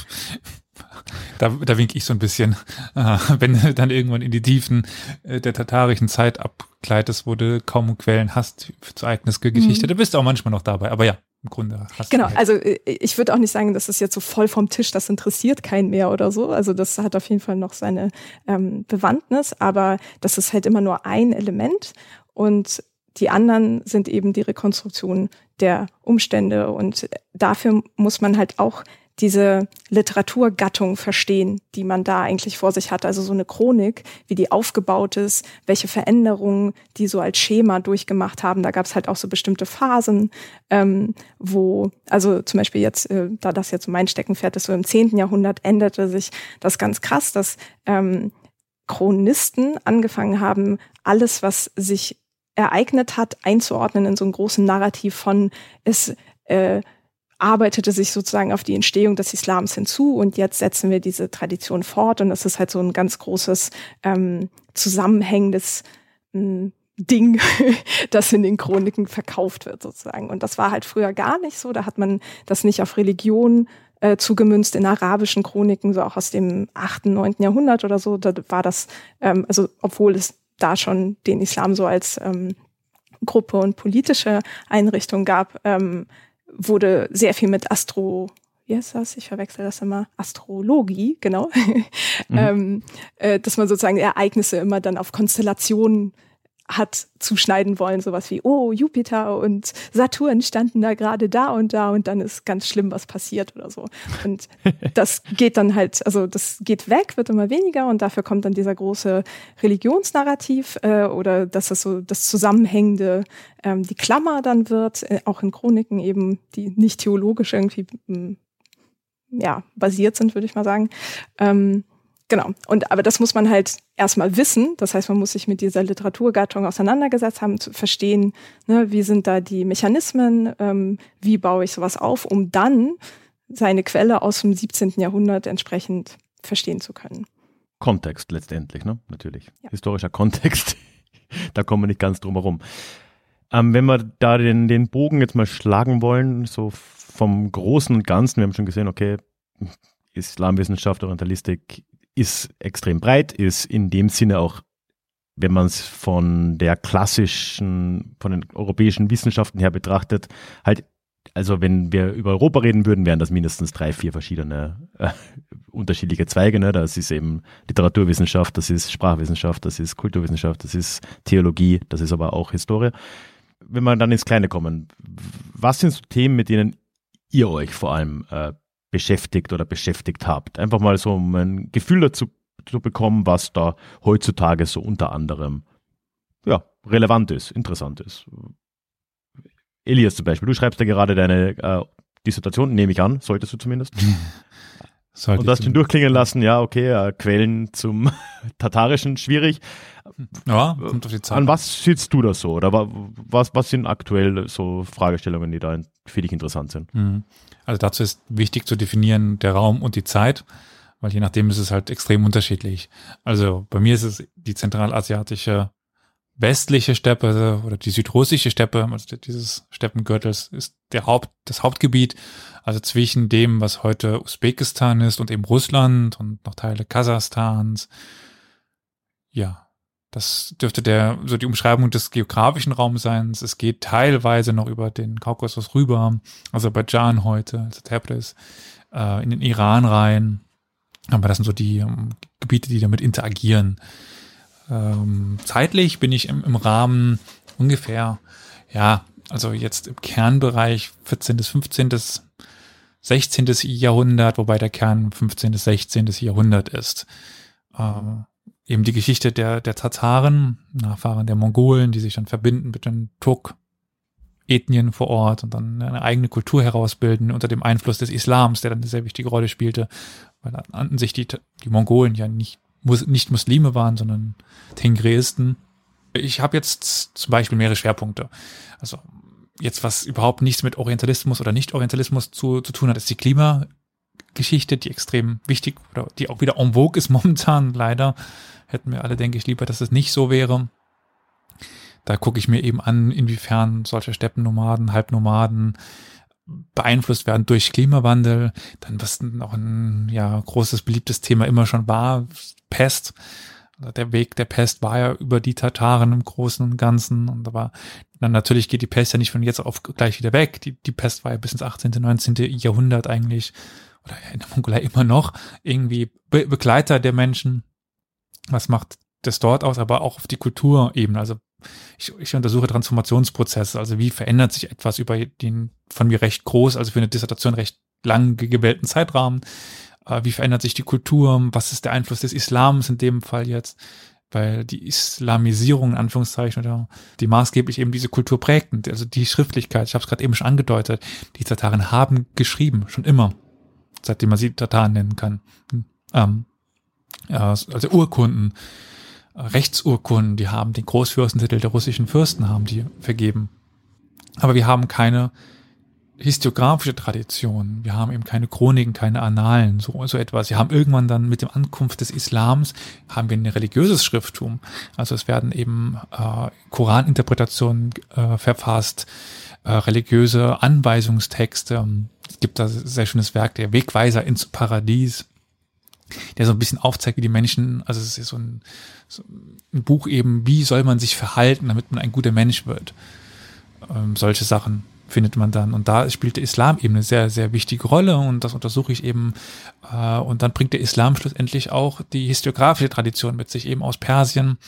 Da, da wink ich so ein bisschen, äh, wenn du dann irgendwann in die Tiefen äh, der tatarischen Zeit abgleitest, wo du kaum Quellen hast zur Ereignisgeschichte, mhm. da bist du auch manchmal noch dabei. Aber ja, im Grunde hast Genau, also äh, ich würde auch nicht sagen, das ist jetzt so voll vom Tisch, das interessiert keinen mehr oder so. Also das hat auf jeden Fall noch seine ähm, Bewandtnis, aber das ist halt immer nur ein Element und die anderen sind eben die Rekonstruktion der Umstände und dafür muss man halt auch diese Literaturgattung verstehen, die man da eigentlich vor sich hat. Also so eine Chronik, wie die aufgebaut ist, welche Veränderungen die so als Schema durchgemacht haben. Da gab es halt auch so bestimmte Phasen, ähm, wo, also zum Beispiel jetzt, äh, da das jetzt mein Steckenpferd ist, so im zehnten Jahrhundert änderte sich das ganz krass, dass ähm, Chronisten angefangen haben, alles, was sich ereignet hat, einzuordnen in so einen großen Narrativ von es äh, arbeitete sich sozusagen auf die Entstehung des Islams hinzu und jetzt setzen wir diese Tradition fort und das ist halt so ein ganz großes ähm, zusammenhängendes ähm, Ding, das in den Chroniken verkauft wird sozusagen. Und das war halt früher gar nicht so. Da hat man das nicht auf Religion äh, zugemünzt in arabischen Chroniken, so auch aus dem achten, neunten Jahrhundert oder so. Da war das, ähm, also obwohl es da schon den Islam so als ähm, Gruppe und politische Einrichtung gab, ähm, wurde sehr viel mit Astro, wie heißt das? Ich verwechsel das immer. Astrologie, genau. Mhm. ähm, äh, dass man sozusagen Ereignisse immer dann auf Konstellationen hat zuschneiden wollen, sowas wie, oh, Jupiter und Saturn standen da gerade da und da und dann ist ganz schlimm was passiert oder so. Und das geht dann halt, also das geht weg, wird immer weniger und dafür kommt dann dieser große Religionsnarrativ äh, oder dass das so das Zusammenhängende, ähm, die Klammer dann wird, äh, auch in Chroniken eben, die nicht theologisch irgendwie mm, ja, basiert sind, würde ich mal sagen. Ähm, Genau. Und aber das muss man halt erstmal wissen. Das heißt, man muss sich mit dieser Literaturgattung auseinandergesetzt haben, zu verstehen, ne, wie sind da die Mechanismen, ähm, wie baue ich sowas auf, um dann seine Quelle aus dem 17. Jahrhundert entsprechend verstehen zu können. Kontext letztendlich, ne? Natürlich. Ja. Historischer Kontext. da kommen wir nicht ganz drum herum. Ähm, wenn wir da den, den Bogen jetzt mal schlagen wollen, so vom Großen und Ganzen, wir haben schon gesehen, okay, Islamwissenschaft, Orientalistik ist extrem breit, ist in dem Sinne auch, wenn man es von der klassischen, von den europäischen Wissenschaften her betrachtet, halt, also wenn wir über Europa reden würden, wären das mindestens drei, vier verschiedene äh, unterschiedliche Zweige. Ne? Das ist eben Literaturwissenschaft, das ist Sprachwissenschaft, das ist Kulturwissenschaft, das ist Theologie, das ist aber auch Historie. Wenn wir dann ins Kleine kommen, was sind so Themen, mit denen ihr euch vor allem äh, beschäftigt oder beschäftigt habt. Einfach mal so um ein Gefühl dazu zu bekommen, was da heutzutage so unter anderem ja, relevant ist, interessant ist. Elias zum Beispiel, du schreibst ja gerade deine äh, Dissertation, nehme ich an, solltest du zumindest. Sollte und du hast ihn durchklingen lassen, ja, okay, äh, Quellen zum Tatarischen, schwierig. Ja, kommt auf die Zeit. An was sitzt du da so? Oder was, was sind aktuell so Fragestellungen, die da für dich interessant sind? Mhm. Also dazu ist wichtig zu definieren der Raum und die Zeit, weil je nachdem ist es halt extrem unterschiedlich. Also bei mir ist es die zentralasiatische westliche Steppe oder die südrussische Steppe, also dieses Steppengürtels ist der Haupt, das Hauptgebiet, also zwischen dem, was heute Usbekistan ist und eben Russland und noch Teile Kasachstans. Ja, das dürfte der, so die Umschreibung des geografischen Raums sein. Es geht teilweise noch über den Kaukasus rüber, Aserbaidschan heute, also Tabriz. äh, in den Iran rein. Aber das sind so die ähm, Gebiete, die damit interagieren. Ähm, zeitlich bin ich im, im Rahmen ungefähr, ja, also jetzt im Kernbereich 14. bis 15. 16. Jahrhundert, wobei der Kern 15. bis 16. Jahrhundert ist. Ähm, eben die Geschichte der, der Tataren, Nachfahren der Mongolen, die sich dann verbinden mit den Turk, Ethnien vor Ort und dann eine eigene Kultur herausbilden unter dem Einfluss des Islams, der dann eine sehr wichtige Rolle spielte, weil an sich die, die Mongolen ja nicht, nicht Muslime waren, sondern Tengreisten. Ich habe jetzt zum Beispiel mehrere Schwerpunkte. Also jetzt was überhaupt nichts mit Orientalismus oder Nicht-Orientalismus zu, zu tun hat, ist die Klimageschichte, die extrem wichtig oder die auch wieder en vogue ist momentan, leider. Hätten wir alle, denke ich, lieber, dass es nicht so wäre. Da gucke ich mir eben an, inwiefern solche Steppennomaden, Halbnomaden beeinflusst werden durch Klimawandel. Dann was noch ein ja großes beliebtes Thema immer schon war, Pest. Also der Weg der Pest war ja über die Tataren im Großen und Ganzen. Und aber dann natürlich geht die Pest ja nicht von jetzt auf gleich wieder weg. Die, die Pest war ja bis ins 18., 19. Jahrhundert eigentlich, oder in der Mongolei immer noch, irgendwie Be Begleiter der Menschen. Was macht das dort aus, aber auch auf die Kulturebene. Also ich, ich untersuche Transformationsprozesse, also wie verändert sich etwas über den von mir recht groß, also für eine Dissertation recht lang gewählten Zeitrahmen. Äh, wie verändert sich die Kultur? Was ist der Einfluss des Islams in dem Fall jetzt? Weil die Islamisierung, in Anführungszeichen, oder die maßgeblich eben diese Kultur prägten, also die Schriftlichkeit, ich habe es gerade eben schon angedeutet, die Tataren haben geschrieben, schon immer, seitdem man sie Tataren nennen kann. Hm, ähm, also Urkunden, Rechtsurkunden, die haben den Großfürstentitel der russischen Fürsten haben die vergeben. Aber wir haben keine historiografische Tradition. Wir haben eben keine Chroniken, keine Annalen, so, so etwas. Wir haben irgendwann dann mit dem Ankunft des Islams haben wir ein religiöses Schrifttum. Also es werden eben äh, Koraninterpretationen äh, verfasst, äh, religiöse Anweisungstexte. Es gibt da sehr schönes Werk, der Wegweiser ins Paradies der so ein bisschen aufzeigt, wie die Menschen, also es ist so ein, so ein Buch eben, wie soll man sich verhalten, damit man ein guter Mensch wird. Ähm, solche Sachen findet man dann. Und da spielt der Islam eben eine sehr, sehr wichtige Rolle und das untersuche ich eben. Äh, und dann bringt der Islam schlussendlich auch die historiografische Tradition mit sich, eben aus Persien,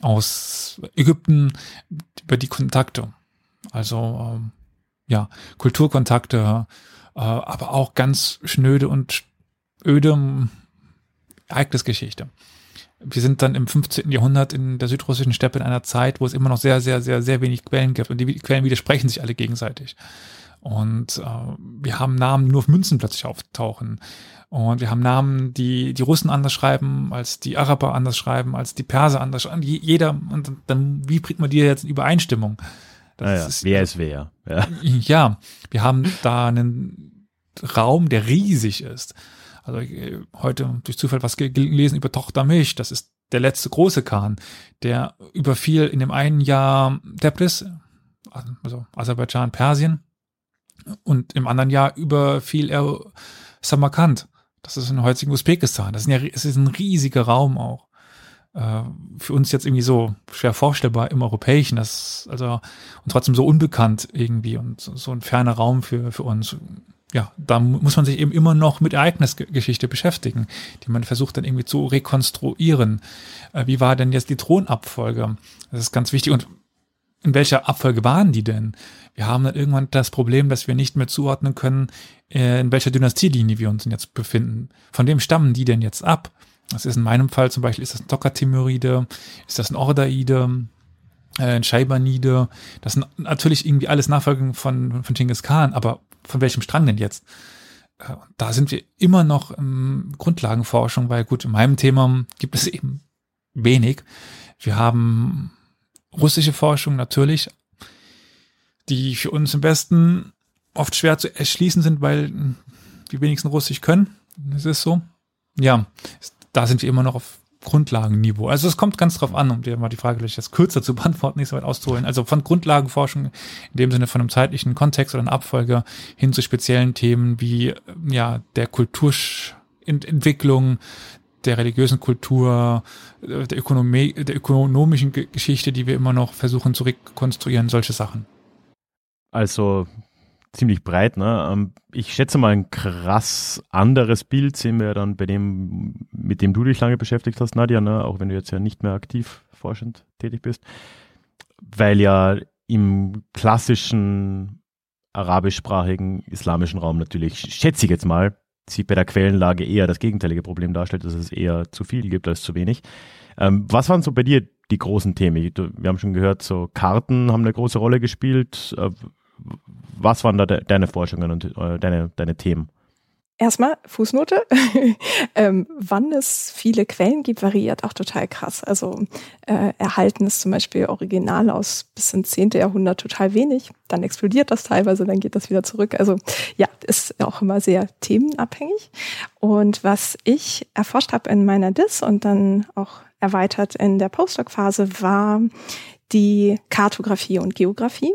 aus Ägypten, über die Kontakte. Also ähm, ja, Kulturkontakte, äh, aber auch ganz schnöde und öde Ereignisgeschichte. Wir sind dann im 15. Jahrhundert in der südrussischen Steppe in einer Zeit, wo es immer noch sehr, sehr, sehr, sehr wenig Quellen gibt und die Quellen widersprechen sich alle gegenseitig. Und äh, wir haben Namen, die nur auf Münzen plötzlich auftauchen. Und wir haben Namen, die die Russen anders schreiben, als die Araber anders schreiben, als die Perser anders schreiben. Jeder, und dann, wie bringt man die jetzt in Übereinstimmung? Das naja, ist, wer ist wer? Ja. ja, wir haben da einen Raum, der riesig ist. Also heute durch Zufall was gelesen über Tochtermilch. Das ist der letzte große Khan, der überfiel in dem einen Jahr Tebris, also Aserbaidschan, Persien, und im anderen Jahr überfiel er Samarkand. Das ist in heutigen Usbekistan. Das ja, ist ein riesiger Raum auch. Äh, für uns jetzt irgendwie so schwer vorstellbar im Europäischen, das also und trotzdem so unbekannt irgendwie und so, ein ferner Raum für für uns ja, da muss man sich eben immer noch mit Ereignisgeschichte beschäftigen, die man versucht dann irgendwie zu rekonstruieren. Äh, wie war denn jetzt die Thronabfolge? Das ist ganz wichtig. Und in welcher Abfolge waren die denn? Wir haben dann irgendwann das Problem, dass wir nicht mehr zuordnen können, äh, in welcher Dynastielinie wir uns jetzt befinden. Von wem stammen die denn jetzt ab? Das ist in meinem Fall zum Beispiel, ist das ein Tokatimuride? Ist das ein Ordaide? Äh, ein Scheibanide? Das sind natürlich irgendwie alles Nachfolgen von, von Genghis Khan, aber von welchem Strang denn jetzt? Äh, da sind wir immer noch im Grundlagenforschung, weil gut, in meinem Thema gibt es eben wenig. Wir haben russische Forschung natürlich, die für uns im Westen oft schwer zu erschließen sind, weil die wenigsten Russisch können. Das ist so. Ja, da sind wir immer noch auf Grundlagenniveau. Also es kommt ganz drauf an, um dir mal die Frage vielleicht jetzt kürzer zu beantworten, nicht so weit auszuholen. Also von Grundlagenforschung in dem Sinne von einem zeitlichen Kontext oder einer Abfolge hin zu speziellen Themen wie ja der Kulturentwicklung, der religiösen Kultur, der Ökonomie, der ökonomischen Geschichte, die wir immer noch versuchen zu rekonstruieren, solche Sachen. Also ziemlich breit. Ne? Ähm, ich schätze mal, ein krass anderes Bild sehen wir dann bei dem, mit dem du dich lange beschäftigt hast, Nadja, ne? auch wenn du jetzt ja nicht mehr aktiv forschend tätig bist, weil ja im klassischen arabischsprachigen islamischen Raum natürlich, schätze ich jetzt mal, sich bei der Quellenlage eher das gegenteilige Problem darstellt, dass es eher zu viel gibt als zu wenig. Ähm, was waren so bei dir die großen Themen? Wir haben schon gehört, so Karten haben eine große Rolle gespielt. Was waren da de deine Forschungen und äh, deine, deine Themen? Erstmal Fußnote. ähm, wann es viele Quellen gibt, variiert auch total krass. Also äh, erhalten ist zum Beispiel Original aus bis ins 10. Jahrhundert total wenig. Dann explodiert das teilweise, dann geht das wieder zurück. Also ja, ist auch immer sehr themenabhängig. Und was ich erforscht habe in meiner DIS und dann auch erweitert in der Postdoc-Phase war die Kartografie und Geografie.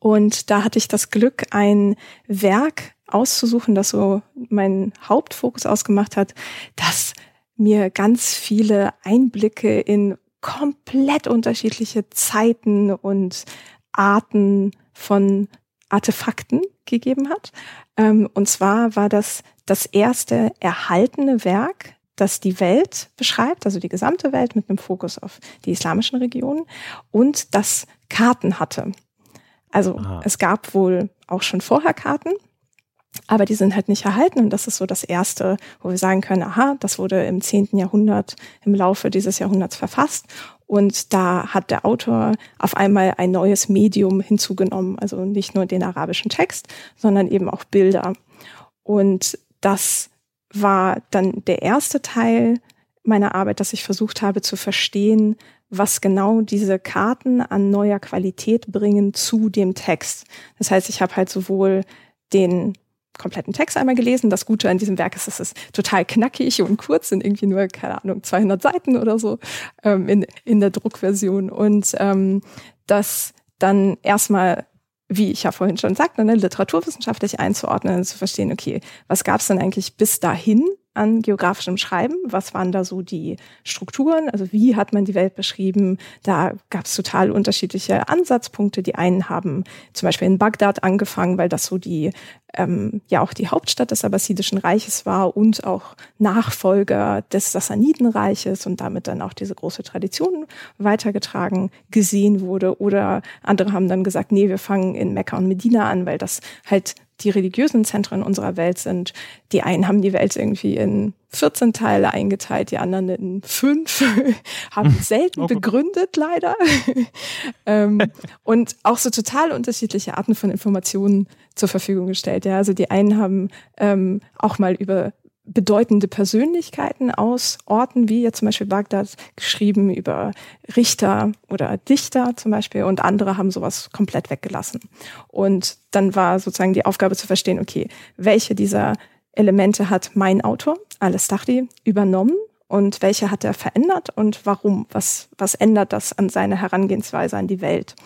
Und da hatte ich das Glück, ein Werk auszusuchen, das so meinen Hauptfokus ausgemacht hat, das mir ganz viele Einblicke in komplett unterschiedliche Zeiten und Arten von Artefakten gegeben hat. Ähm, und zwar war das das erste erhaltene Werk, das die Welt beschreibt, also die gesamte Welt mit einem Fokus auf die islamischen Regionen und das Karten hatte. Also Aha. es gab wohl auch schon vorher Karten, aber die sind halt nicht erhalten und das ist so das erste, wo wir sagen können, aha, das wurde im zehnten Jahrhundert im Laufe dieses Jahrhunderts verfasst und da hat der Autor auf einmal ein neues Medium hinzugenommen, also nicht nur den arabischen Text, sondern eben auch Bilder. Und das war dann der erste Teil meiner Arbeit, dass ich versucht habe zu verstehen, was genau diese Karten an neuer Qualität bringen zu dem Text. Das heißt, ich habe halt sowohl den kompletten Text einmal gelesen. Das Gute an diesem Werk ist, es ist total knackig und kurz, sind irgendwie nur, keine Ahnung, 200 Seiten oder so ähm, in, in der Druckversion. Und ähm, das dann erstmal wie ich ja vorhin schon sagte, ne, literaturwissenschaftlich einzuordnen und zu verstehen, okay, was gab es denn eigentlich bis dahin an geografischem Schreiben. Was waren da so die Strukturen? Also wie hat man die Welt beschrieben? Da gab es total unterschiedliche Ansatzpunkte. Die einen haben zum Beispiel in Bagdad angefangen, weil das so die ähm, ja auch die Hauptstadt des Abbasidischen Reiches war und auch Nachfolger des Sassanidenreiches und damit dann auch diese große Tradition weitergetragen gesehen wurde. Oder andere haben dann gesagt, nee, wir fangen in Mekka und Medina an, weil das halt die religiösen Zentren unserer Welt sind. Die einen haben die Welt irgendwie in 14 Teile eingeteilt, die anderen in fünf, haben selten okay. begründet, leider. ähm, und auch so total unterschiedliche Arten von Informationen zur Verfügung gestellt. Ja, also die einen haben ähm, auch mal über bedeutende Persönlichkeiten aus Orten wie jetzt zum Beispiel Bagdad geschrieben über Richter oder Dichter zum Beispiel und andere haben sowas komplett weggelassen. Und dann war sozusagen die Aufgabe zu verstehen, okay, welche dieser Elemente hat mein Autor, Al-Stachdi, übernommen und welche hat er verändert und warum? Was, was ändert das an seiner Herangehensweise an die Welt?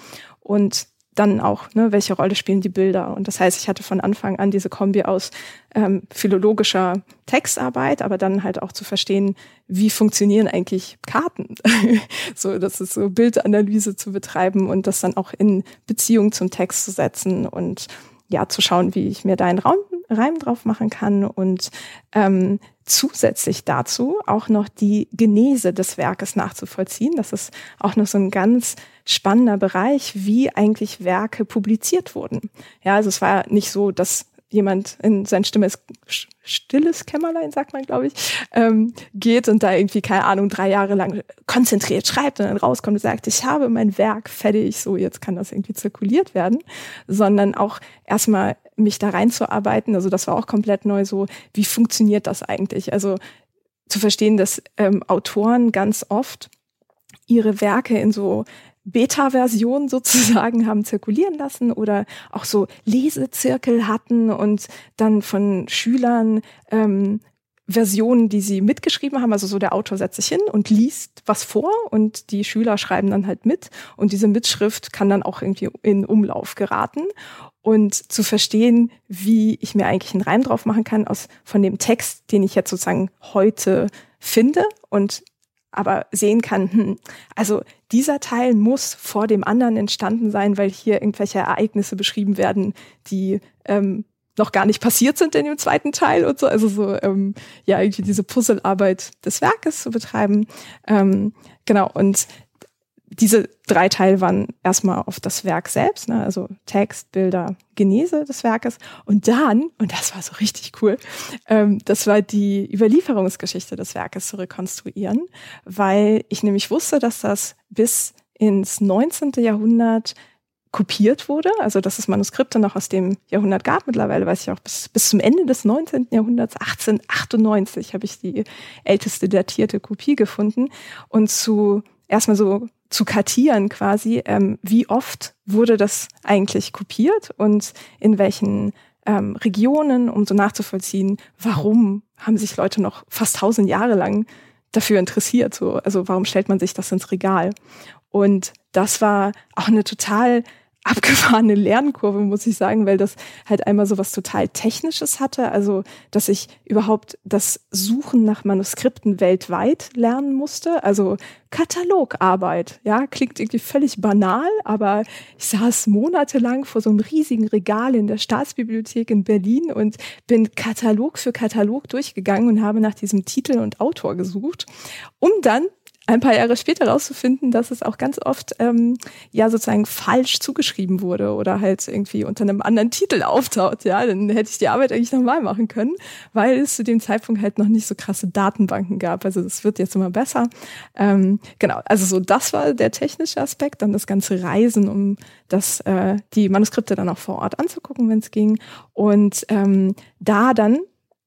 Und dann auch, ne, welche Rolle spielen die Bilder. Und das heißt, ich hatte von Anfang an diese Kombi aus ähm, philologischer Textarbeit, aber dann halt auch zu verstehen, wie funktionieren eigentlich Karten. so, das ist so Bildanalyse zu betreiben und das dann auch in Beziehung zum Text zu setzen und ja, zu schauen, wie ich mir da einen Raum, Reim drauf machen kann und ähm, zusätzlich dazu auch noch die Genese des Werkes nachzuvollziehen. Das ist auch noch so ein ganz spannender Bereich, wie eigentlich Werke publiziert wurden. Ja, also es war nicht so, dass jemand in sein stilles, stilles Kämmerlein, sagt man, glaube ich, ähm, geht und da irgendwie, keine Ahnung, drei Jahre lang konzentriert schreibt und dann rauskommt und sagt, ich habe mein Werk fertig, so jetzt kann das irgendwie zirkuliert werden, sondern auch erstmal mich da reinzuarbeiten. Also das war auch komplett neu so, wie funktioniert das eigentlich? Also zu verstehen, dass ähm, Autoren ganz oft ihre Werke in so Beta-Version sozusagen haben zirkulieren lassen oder auch so Lesezirkel hatten und dann von Schülern ähm, Versionen, die sie mitgeschrieben haben. Also so der Autor setzt sich hin und liest was vor und die Schüler schreiben dann halt mit und diese Mitschrift kann dann auch irgendwie in Umlauf geraten und zu verstehen, wie ich mir eigentlich einen Reim drauf machen kann aus von dem Text, den ich jetzt sozusagen heute finde und aber sehen kann, hm, also dieser Teil muss vor dem anderen entstanden sein, weil hier irgendwelche Ereignisse beschrieben werden, die ähm, noch gar nicht passiert sind in dem zweiten Teil und so. Also so, ähm, ja, irgendwie diese Puzzlearbeit des Werkes zu betreiben. Ähm, genau, und diese drei Teile waren erstmal auf das Werk selbst, ne? also Text, Bilder, Genese des Werkes. Und dann, und das war so richtig cool, ähm, das war die Überlieferungsgeschichte des Werkes zu rekonstruieren, weil ich nämlich wusste, dass das bis ins 19. Jahrhundert kopiert wurde, also dass es Manuskripte noch aus dem Jahrhundert gab. Mittlerweile weiß ich auch, bis, bis zum Ende des 19. Jahrhunderts, 1898, habe ich die älteste datierte Kopie gefunden. Und zu erstmal so zu kartieren quasi, ähm, wie oft wurde das eigentlich kopiert und in welchen ähm, Regionen, um so nachzuvollziehen, warum haben sich Leute noch fast tausend Jahre lang dafür interessiert. So, also warum stellt man sich das ins Regal? Und das war auch eine total abgefahrene Lernkurve, muss ich sagen, weil das halt einmal so was total Technisches hatte. Also, dass ich überhaupt das Suchen nach Manuskripten weltweit lernen musste. Also Katalogarbeit, ja, klingt irgendwie völlig banal, aber ich saß monatelang vor so einem riesigen Regal in der Staatsbibliothek in Berlin und bin Katalog für Katalog durchgegangen und habe nach diesem Titel und Autor gesucht, um dann ein paar Jahre später rauszufinden, dass es auch ganz oft ähm, ja sozusagen falsch zugeschrieben wurde oder halt irgendwie unter einem anderen Titel auftaucht. Ja, dann hätte ich die Arbeit eigentlich nochmal machen können, weil es zu dem Zeitpunkt halt noch nicht so krasse Datenbanken gab. Also das wird jetzt immer besser. Ähm, genau, also so das war der technische Aspekt, dann das ganze Reisen, um das äh, die Manuskripte dann auch vor Ort anzugucken, wenn es ging. Und ähm, da dann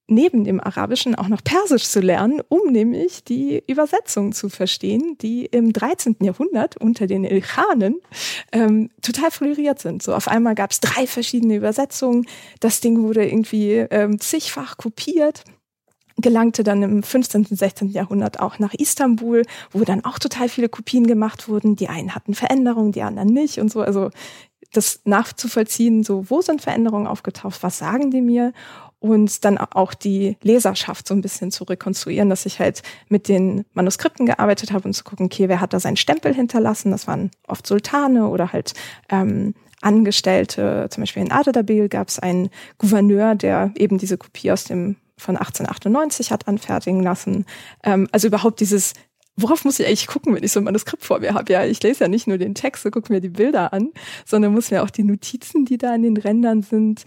neben dem Arabischen auch noch Persisch zu lernen, um nämlich die Übersetzung zu verstehen, die im 13. Jahrhundert unter den Ilkhanen ähm, total floriert sind. So auf einmal gab es drei verschiedene Übersetzungen. Das Ding wurde irgendwie ähm, zigfach kopiert gelangte dann im 15. und 16. Jahrhundert auch nach Istanbul, wo dann auch total viele Kopien gemacht wurden. Die einen hatten Veränderungen, die anderen nicht und so. Also das nachzuvollziehen, so wo sind Veränderungen aufgetaucht, was sagen die mir und dann auch die Leserschaft so ein bisschen zu rekonstruieren, dass ich halt mit den Manuskripten gearbeitet habe und zu gucken, okay, wer hat da seinen Stempel hinterlassen? Das waren oft Sultane oder halt ähm, Angestellte. Zum Beispiel in Adedabil gab es einen Gouverneur, der eben diese Kopie aus dem von 1898 hat anfertigen lassen. Ähm, also überhaupt dieses worauf muss ich eigentlich gucken, wenn ich so ein Manuskript vor mir habe? Ja, ich lese ja nicht nur den Text und gucke mir die Bilder an, sondern muss mir auch die Notizen, die da in den Rändern sind,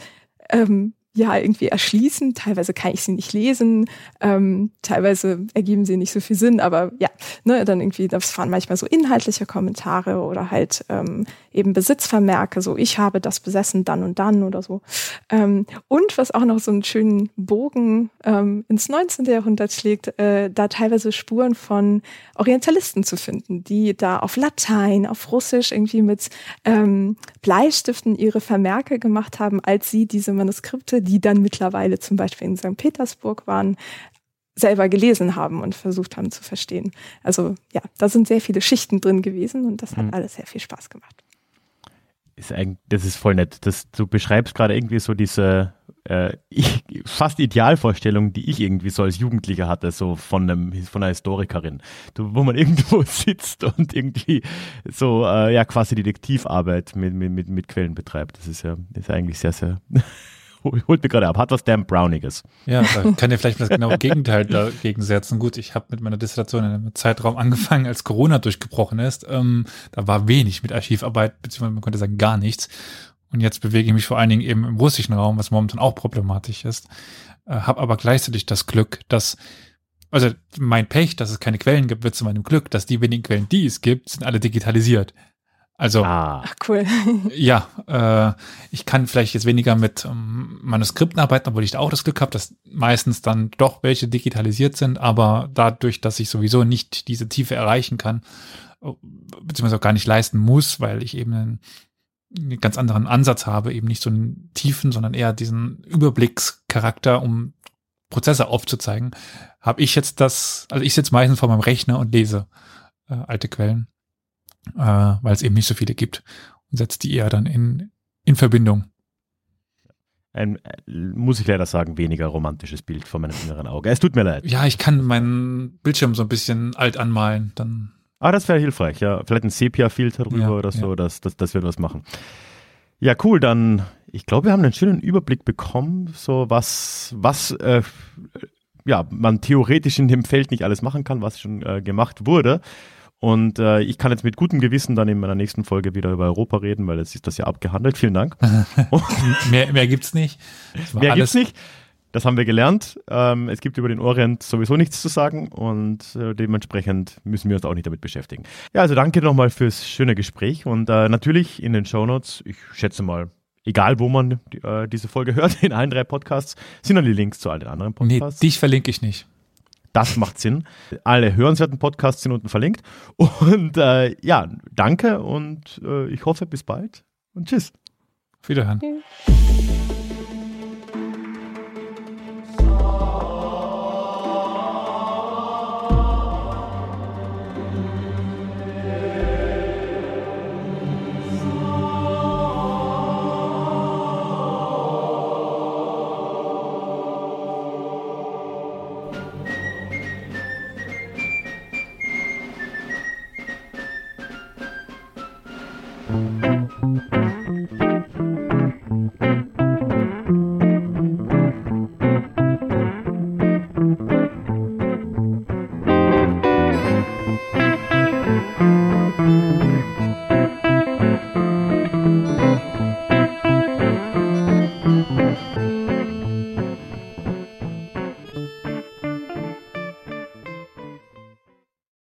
ähm, ja irgendwie erschließen. Teilweise kann ich sie nicht lesen, ähm, teilweise ergeben sie nicht so viel Sinn, aber ja, ne, dann irgendwie, das waren manchmal so inhaltliche Kommentare oder halt ähm, eben Besitzvermerke, so ich habe das besessen dann und dann oder so. Ähm, und was auch noch so einen schönen Bogen ähm, ins 19. Jahrhundert schlägt, äh, da teilweise Spuren von Orientalisten zu finden, die da auf Latein, auf Russisch irgendwie mit ähm, Bleistiften ihre Vermerke gemacht haben, als sie diese Manuskripte die dann mittlerweile zum Beispiel in St. Petersburg waren, selber gelesen haben und versucht haben zu verstehen. Also ja, da sind sehr viele Schichten drin gewesen und das hat mhm. alles sehr viel Spaß gemacht. Ist eigentlich, das ist voll nett. Das, du beschreibst gerade irgendwie so diese äh, ich, fast Idealvorstellung, die ich irgendwie so als Jugendlicher hatte, so von, einem, von einer Historikerin, wo man irgendwo sitzt und irgendwie so äh, ja quasi Detektivarbeit mit, mit, mit Quellen betreibt. Das ist ja ist eigentlich sehr, sehr holt mir gerade ab, hat was damn Browniges. Ja, da kann ihr vielleicht das genaue Gegenteil dagegen setzen. Gut, ich habe mit meiner Dissertation in einem Zeitraum angefangen, als Corona durchgebrochen ist. Ähm, da war wenig mit Archivarbeit, beziehungsweise man könnte sagen gar nichts. Und jetzt bewege ich mich vor allen Dingen eben im russischen Raum, was momentan auch problematisch ist. Äh, habe aber gleichzeitig das Glück, dass also mein Pech, dass es keine Quellen gibt, wird zu meinem Glück, dass die wenigen Quellen, die es gibt, sind alle digitalisiert. Also, ah. Ach, cool. ja, äh, ich kann vielleicht jetzt weniger mit ähm, Manuskripten arbeiten, obwohl ich da auch das Glück habe, dass meistens dann doch welche digitalisiert sind, aber dadurch, dass ich sowieso nicht diese Tiefe erreichen kann, äh, beziehungsweise auch gar nicht leisten muss, weil ich eben einen, einen ganz anderen Ansatz habe, eben nicht so einen tiefen, sondern eher diesen Überblickscharakter, um Prozesse aufzuzeigen, habe ich jetzt das, also ich sitze meistens vor meinem Rechner und lese äh, alte Quellen äh, weil es eben nicht so viele gibt und setzt die eher dann in, in Verbindung. ein, muss ich leider sagen, weniger romantisches Bild vor meinem inneren Auge. Es tut mir leid. Ja, ich kann meinen Bildschirm so ein bisschen alt anmalen, dann. Ah, das wäre hilfreich, ja. Vielleicht ein Sepia-Filter drüber Ja, oder so, ja. das, das, das wird was machen. Ja, cool, dann, ich glaube, wir haben einen schönen Überblick bekommen, so was, was, äh, ja, man theoretisch in dem Feld nicht alles machen kann, was schon äh, gemacht wurde. Und äh, ich kann jetzt mit gutem Gewissen dann in meiner nächsten Folge wieder über Europa reden, weil jetzt ist das ja abgehandelt. Vielen Dank. mehr, mehr gibt's nicht. Mehr alles- gibt's nicht. Das haben wir gelernt. Ähm, es gibt über den Orient sowieso nichts zu sagen und äh, dementsprechend müssen wir uns auch nicht damit beschäftigen. Ja, also danke nochmal fürs schöne Gespräch und äh, natürlich in den Shownotes, ich schätze mal, egal wo man äh, diese Folge hört, in allen drei Podcasts, sind dann die Links zu all den anderen Nee, Podcasts. dich verlinke ich nicht. Das macht Sinn. Alle hörenswerten Podcasts sind unten verlinkt. Und äh, ja, danke und äh, ich hoffe bis bald und tschüss. Auf Wiederhören. Tschüss.